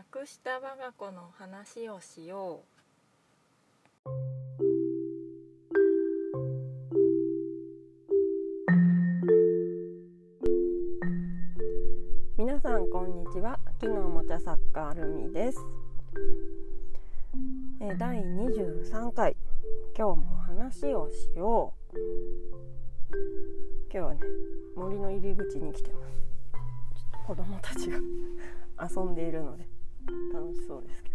なくした我が子の話をしよう。皆さんこんにちは。木のおもちゃ作家アルミです、えー、第23回。今日も話をしよう。今日はね森の入り口に来てます。子供たちが 遊んでいるので。楽しそうですけ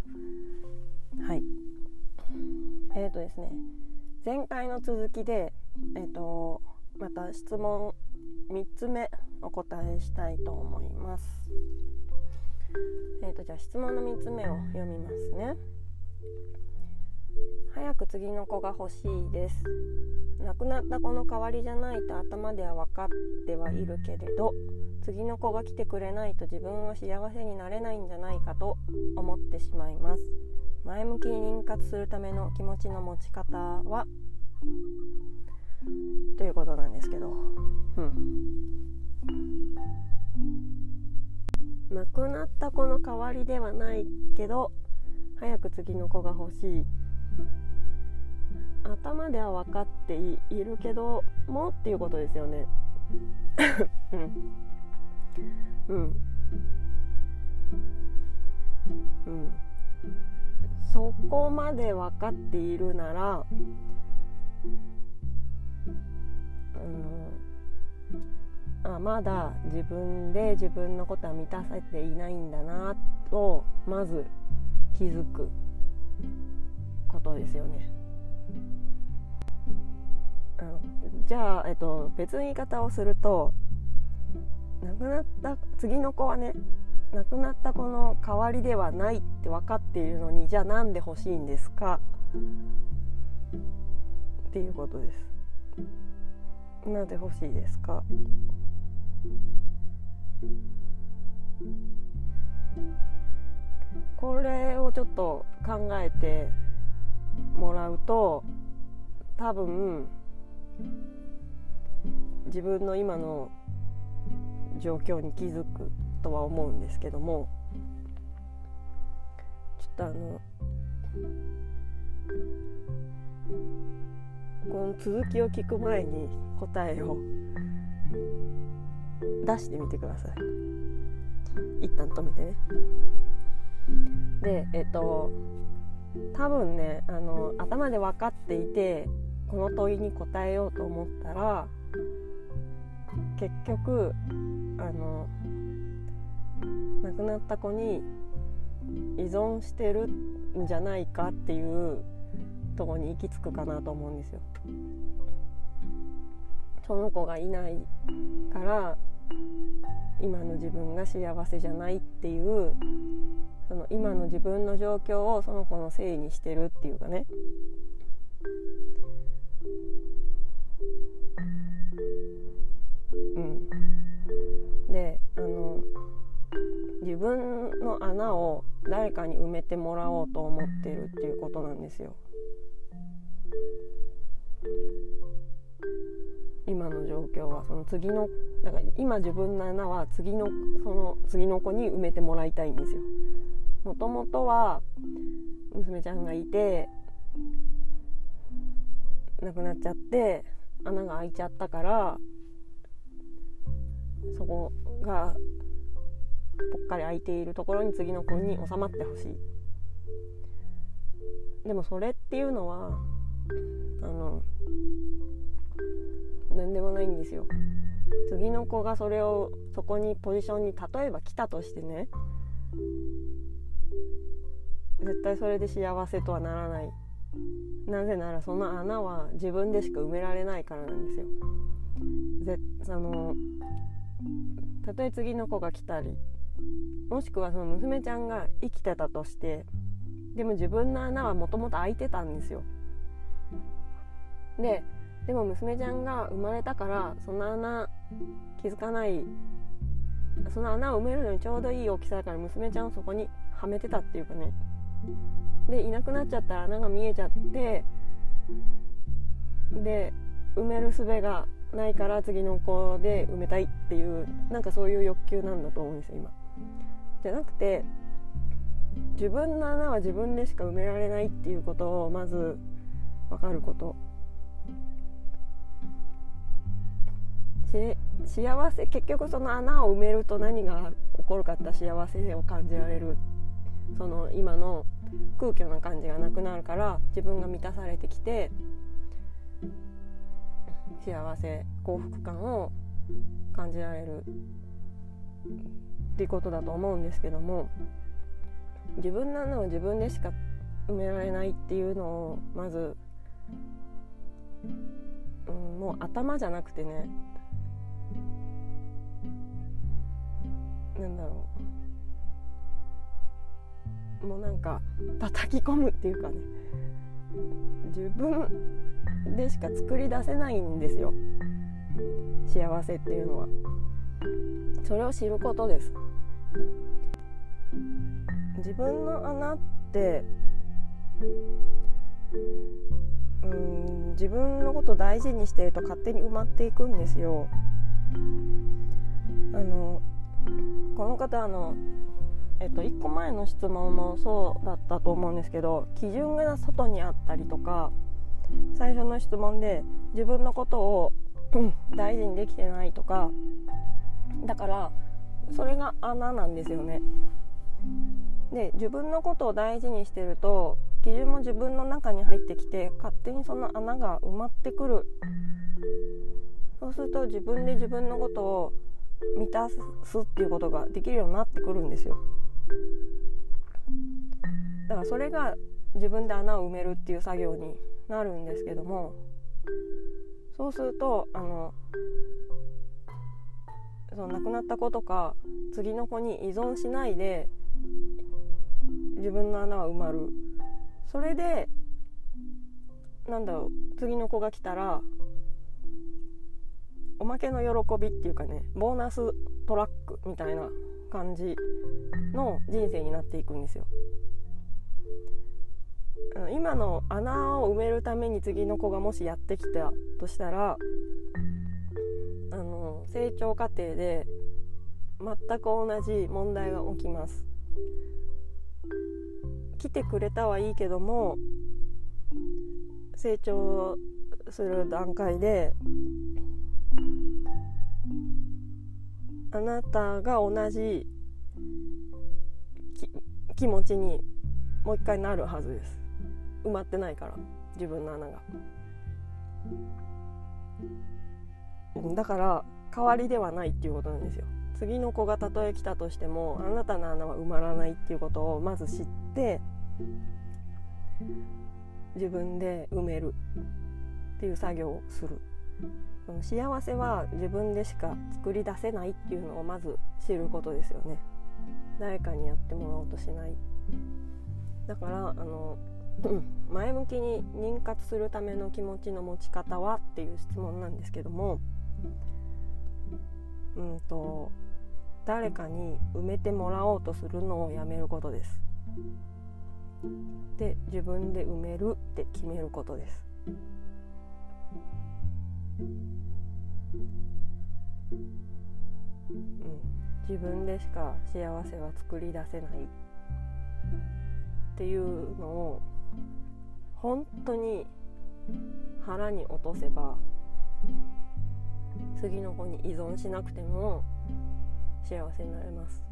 ど。はい。えーとですね前回の続きでえっ、ー、とまた質問3つ目お答えしたいと思います。えーとじゃあ質問の3つ目を読みますね。早く次の子が欲しいです。亡くなった子の代わりじゃないと頭では分かってはいるけれど次の子が来てくれないと自分は幸せになれないんじゃないかと思ってしまいます。前向きに妊活するための気持ちの持ち方はということなんですけど。うん。亡くなった子の代わりではないけど早く次の子が欲しい。頭では分かっているけどもっていうことですよね。うん。うん。うん。そこまで分かっているならあのあまだ自分で自分のことは満たせていないんだなとまず気づくことですよね。あのじゃあ、えっと、別の言い方をすると亡くなった次の子はね亡くなった子の代わりではないって分かっているのにじゃあなんで欲しいんですか？っていうことです。なぜ欲しいですか？これをちょっと考えてもらうと多分自分の今の状況に気づくとは思うんですけどもちょっとあのこの続きを聞く前に答えを出してみてください。一旦止めてね。でえっと多分ねあの頭で分かっていてこの問いに答えようと思ったら結局あの亡くなった子に依存してるんじゃないかっていうとこに行き着くかなと思うんですよ。その子がいないから今の自分が幸せじゃないっていうその今の自分の状況をその子のせいにしてるっていうかねであの自分の穴を誰かに埋めてもらおうと思ってるっていうことなんですよ。今の状況はその次のだから今自分の穴は次のその次の子に埋めてもらいたいんですよ。もともとは娘ちゃんがいて亡くなっちゃって穴が開いちゃったからそこがぽっかり開いているところに次の子に収まってほしい。でもそれっていうのはあの何でもないんですよ。次の子がそれをそこにポジションに例えば来たとしてね絶対それで幸せとはならない。なぜならその穴は自分でしか埋められないからなんですよ。ぜあのたとえ次の子が来たりもしくはその娘ちゃんが生きてたとしてでも自分の穴はもともと開いてたんですよ。ででも娘ちゃんが生まれたからその穴気づかないその穴を埋めるのにちょうどいい大きさだから娘ちゃんをそこにはめてたっていうかねでいなくなっちゃったら穴が見えちゃってで埋める術がないから次の子で埋めたいっていうなんかそういう欲求なんだと思うんですよ今。じゃなくて自分の穴は自分でしか埋められないっていうことをまず分かること幸せ結局その穴を埋めると何が起こるかって幸せを感じられるその今の空虚な感じがなくなるから自分が満たされてきて幸せ幸福感を感じられるっていうことだと思うんですけども自分なのを自分でしか埋められないっていうのをまず、うん、もう頭じゃなくてねなんだろう。もうなんか叩き込むっていうかね。自分でしか作り出せないんですよ。幸せっていうのは。それを知ることです。自分の穴ってうん自分のこと大事にしてると勝手に埋まっていくんですよ。あのこの方あのえっと、1個前の質問もそうだったと思うんですけど基準が外にあったりとか最初の質問で自分のことを大事にできてないとかだからそれが穴なんですよね。で自分のことを大事にしてると基準も自分の中に入ってきて勝手にその穴が埋まってくるそうすると自分で自分のことを満たすっていうことができるようになってくるんですよだからそれが自分で穴を埋めるっていう作業になるんですけどもそうするとあのその亡くなった子とか次の子に依存しないで自分の穴は埋まるそれでなんだろう次の子が来たらおまけの喜びっていうかねボーナストラックみたいな感じの人生になっていくんですよ。今の穴を埋めるために次の子がもしやってきたとしたらあの成長過程で全く同じ問題が起きます。来てくれたはいいけども成長する段階であなたが同じ気持ちにもう一回なるはずです埋まってないから自分の穴が。だから代わりではないっていうことなんですよ。次の子がたとえ来たとしてもあなたの穴は埋まらないっていうことをまず知って自分で埋める。っていう作業をする。幸せは自分でしか作り出せないっていうのをまず知ることですよね。誰かにやってもらおうとしない。だからあの前向きに妊活するための気持ちの持ち方はっていう質問なんですけども。うんと誰かに埋めてもらおうとするのをやめることです。で自分で埋めるって決めることです。うん、自分でしか幸せは作り出せないっていうのを本当に腹に落とせば次の子に依存しなくても幸せになれます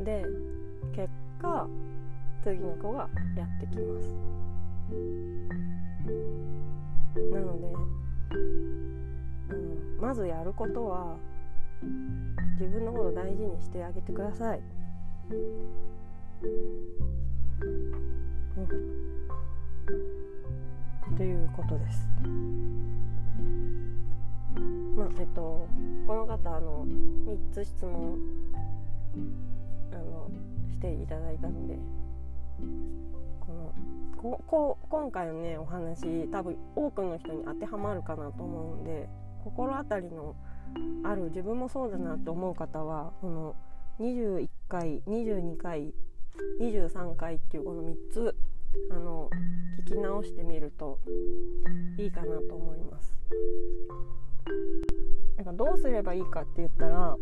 で結果次の子がやってきますなので、うん、まずやることは自分のことを大事にしてあげてください。うん、ということです。まあえっとこの方あの3つ質問あのしていただいたのでこのここ今回のねお話多分多くの人に当てはまるかなと思うんで心当たりのある自分もそうだなと思う方はこの21回22回23回っていうこの3つあの聞き直してみるといいかなと思います。なんかどうすればいいかって言ったら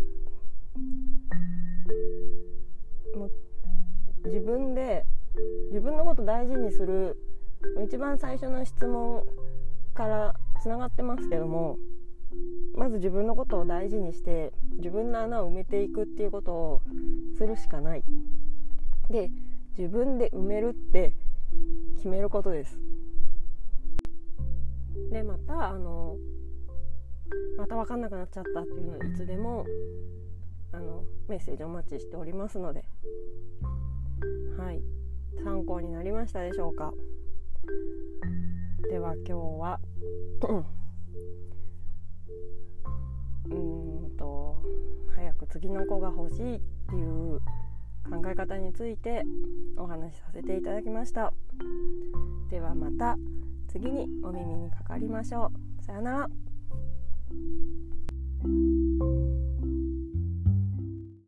も自分で自分のこと大事にする一番最初の質問からつながってますけどもまず自分のことを大事にして自分の穴を埋めていくっていうことをするしかないで自分で埋めるって決めることです。でまたあのまた分かんなくなっちゃったっていうのはいつでもあのメッセージお待ちしておりますのではい。参考になりましたでしょうか。では今日はうんと早く次の子が欲しいっていう考え方についてお話しさせていただきました。ではまた次にお耳にかかりましょう。さよなら。